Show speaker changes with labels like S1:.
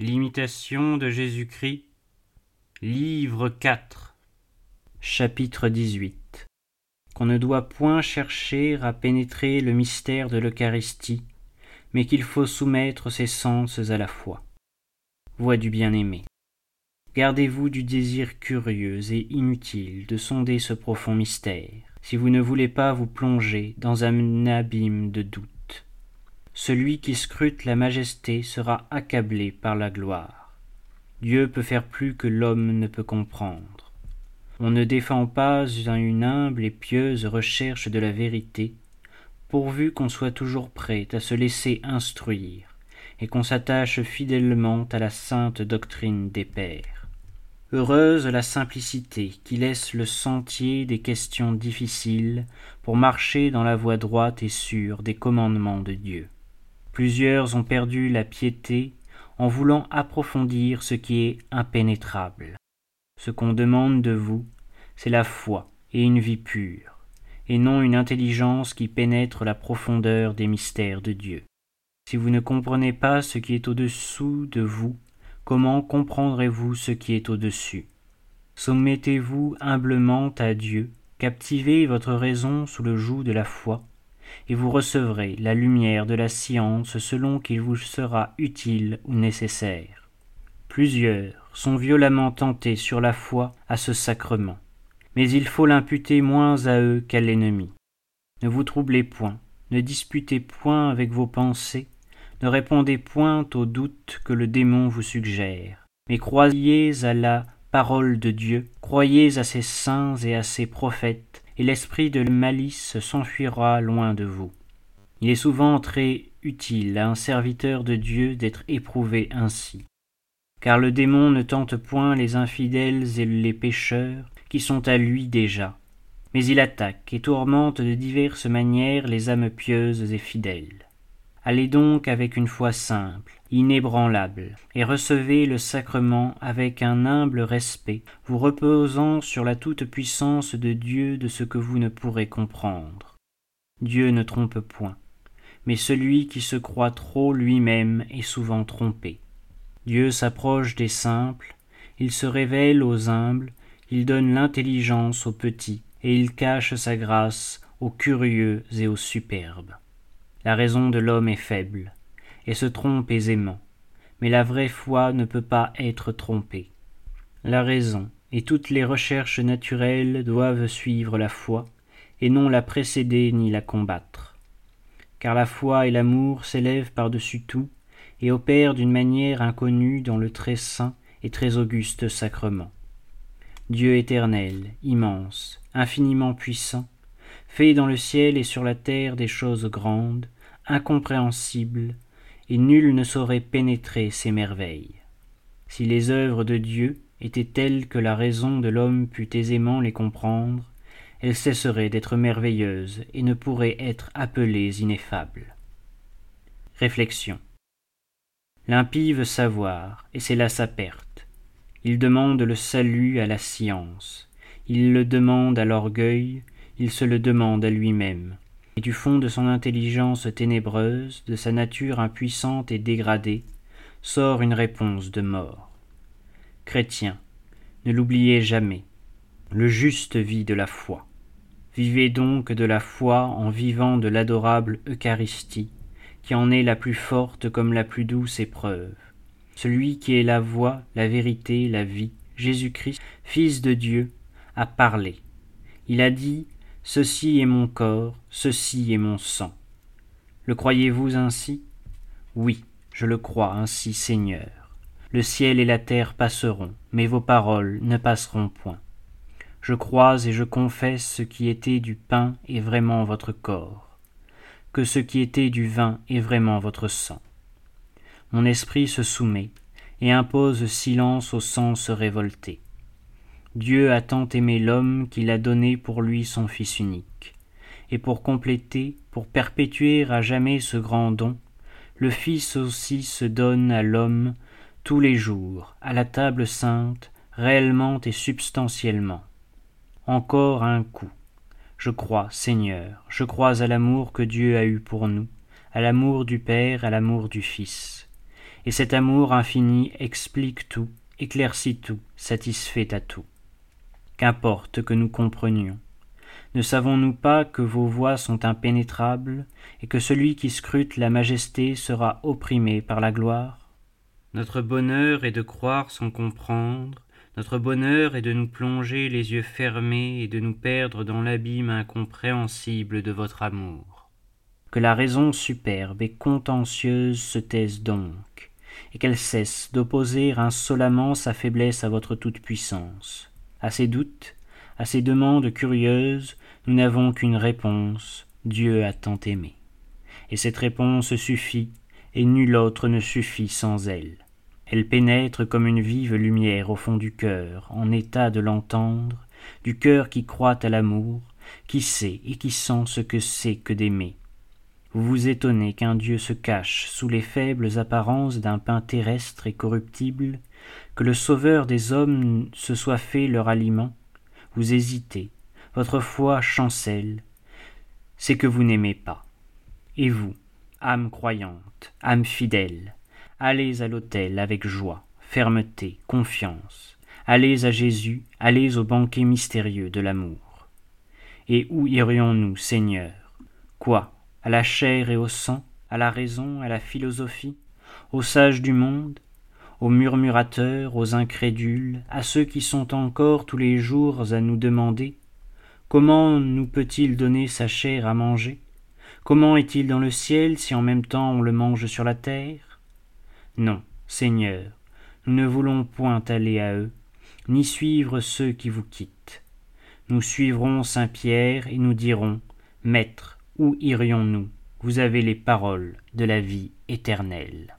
S1: L'imitation de Jésus-Christ, livre 4, chapitre 18. Qu'on ne doit point chercher à pénétrer le mystère de l'Eucharistie, mais qu'il faut soumettre ses sens à la foi. Voix du bien-aimé. Gardez-vous du désir curieux et inutile de sonder ce profond mystère, si vous ne voulez pas vous plonger dans un abîme de doute celui qui scrute la majesté sera accablé par la gloire. Dieu peut faire plus que l'homme ne peut comprendre. On ne défend pas une humble et pieuse recherche de la vérité, pourvu qu'on soit toujours prêt à se laisser instruire, et qu'on s'attache fidèlement à la sainte doctrine des pères. Heureuse la simplicité qui laisse le sentier des questions difficiles pour marcher dans la voie droite et sûre des commandements de Dieu. Plusieurs ont perdu la piété en voulant approfondir ce qui est impénétrable. Ce qu'on demande de vous, c'est la foi et une vie pure, et non une intelligence qui pénètre la profondeur des mystères de Dieu. Si vous ne comprenez pas ce qui est au-dessous de vous, comment comprendrez-vous ce qui est au-dessus? Soumettez-vous humblement à Dieu, captivez votre raison sous le joug de la foi, et vous recevrez la lumière de la science selon qu'il vous sera utile ou nécessaire. Plusieurs sont violemment tentés sur la foi à ce sacrement, mais il faut l'imputer moins à eux qu'à l'ennemi. Ne vous troublez point, ne disputez point avec vos pensées, ne répondez point aux doutes que le démon vous suggère, mais croyez à la parole de Dieu, croyez à ses saints et à ses prophètes, et l'esprit de malice s'enfuira loin de vous. Il est souvent très utile à un serviteur de Dieu d'être éprouvé ainsi. Car le démon ne tente point les infidèles et les pécheurs, qui sont à lui déjà, mais il attaque et tourmente de diverses manières les âmes pieuses et fidèles. Allez donc avec une foi simple, inébranlable, et recevez le sacrement avec un humble respect, vous reposant sur la toute-puissance de Dieu de ce que vous ne pourrez comprendre. Dieu ne trompe point, mais celui qui se croit trop lui-même est souvent trompé. Dieu s'approche des simples, il se révèle aux humbles, il donne l'intelligence aux petits, et il cache sa grâce aux curieux et aux superbes. La raison de l'homme est faible, et se trompe aisément, mais la vraie foi ne peut pas être trompée. La raison et toutes les recherches naturelles doivent suivre la foi, et non la précéder ni la combattre. Car la foi et l'amour s'élèvent par-dessus tout, et opèrent d'une manière inconnue dans le très saint et très auguste sacrement. Dieu éternel, immense, infiniment puissant, fait dans le ciel et sur la terre des choses grandes, incompréhensibles, et nul ne saurait pénétrer ces merveilles. Si les œuvres de Dieu étaient telles que la raison de l'homme pût aisément les comprendre, elles cesseraient d'être merveilleuses et ne pourraient être appelées ineffables. Réflexion. L'impie veut savoir, et c'est là sa perte. Il demande le salut à la science, il le demande à l'orgueil, il se le demande à lui-même. Et du fond de son intelligence ténébreuse, de sa nature impuissante et dégradée, sort une réponse de mort. Chrétien, ne l'oubliez jamais. Le juste vit de la foi. Vivez donc de la foi en vivant de l'adorable Eucharistie, qui en est la plus forte comme la plus douce épreuve. Celui qui est la voie, la vérité, la vie, Jésus-Christ, Fils de Dieu, a parlé. Il a dit Ceci est mon corps, ceci est mon sang. Le croyez-vous ainsi? Oui, je le crois ainsi, Seigneur. Le ciel et la terre passeront, mais vos paroles ne passeront point. Je crois et je confesse ce qui était du pain est vraiment votre corps, que ce qui était du vin est vraiment votre sang. Mon esprit se soumet et impose silence au sens révolté. Dieu a tant aimé l'homme qu'il a donné pour lui son Fils unique. Et pour compléter, pour perpétuer à jamais ce grand don, le Fils aussi se donne à l'homme tous les jours, à la table sainte, réellement et substantiellement. Encore un coup. Je crois, Seigneur, je crois à l'amour que Dieu a eu pour nous, à l'amour du Père, à l'amour du Fils. Et cet amour infini explique tout, éclaircit tout, satisfait à tout. Qu'importe que nous comprenions. Ne savons-nous pas que vos voies sont impénétrables, et que celui qui scrute la majesté sera opprimé par la gloire? Notre bonheur est de croire sans comprendre, notre bonheur est de nous plonger les yeux fermés et de nous perdre dans l'abîme incompréhensible de votre amour. Que la raison superbe et contentieuse se taise donc, et qu'elle cesse d'opposer insolemment sa faiblesse à votre toute-puissance. À ces doutes, à ces demandes curieuses, nous n'avons qu'une réponse. Dieu a tant aimé. Et cette réponse suffit, et nulle autre ne suffit sans elle. Elle pénètre comme une vive lumière au fond du cœur, en état de l'entendre, du cœur qui croit à l'amour, qui sait et qui sent ce que c'est que d'aimer. Vous vous étonnez qu'un Dieu se cache sous les faibles apparences d'un pain terrestre et corruptible, que le Sauveur des hommes se soit fait leur aliment. Vous hésitez, votre foi chancelle, c'est que vous n'aimez pas. Et vous, âme croyante, âme fidèle, Allez à l'autel avec joie, fermeté, confiance. Allez à Jésus, allez au banquet mystérieux de l'amour. Et où irions-nous, Seigneur? Quoi? À la chair et au sang À la raison À la philosophie Aux sages du monde Aux murmurateurs Aux incrédules À ceux qui sont encore tous les jours à nous demander Comment nous peut-il donner sa chair à manger? Comment est-il dans le ciel si en même temps on le mange sur la terre? Non, Seigneur, nous ne voulons point aller à eux, ni suivre ceux qui vous quittent. Nous suivrons Saint Pierre et nous dirons Maître, où irions-nous? Vous avez les paroles de la vie éternelle.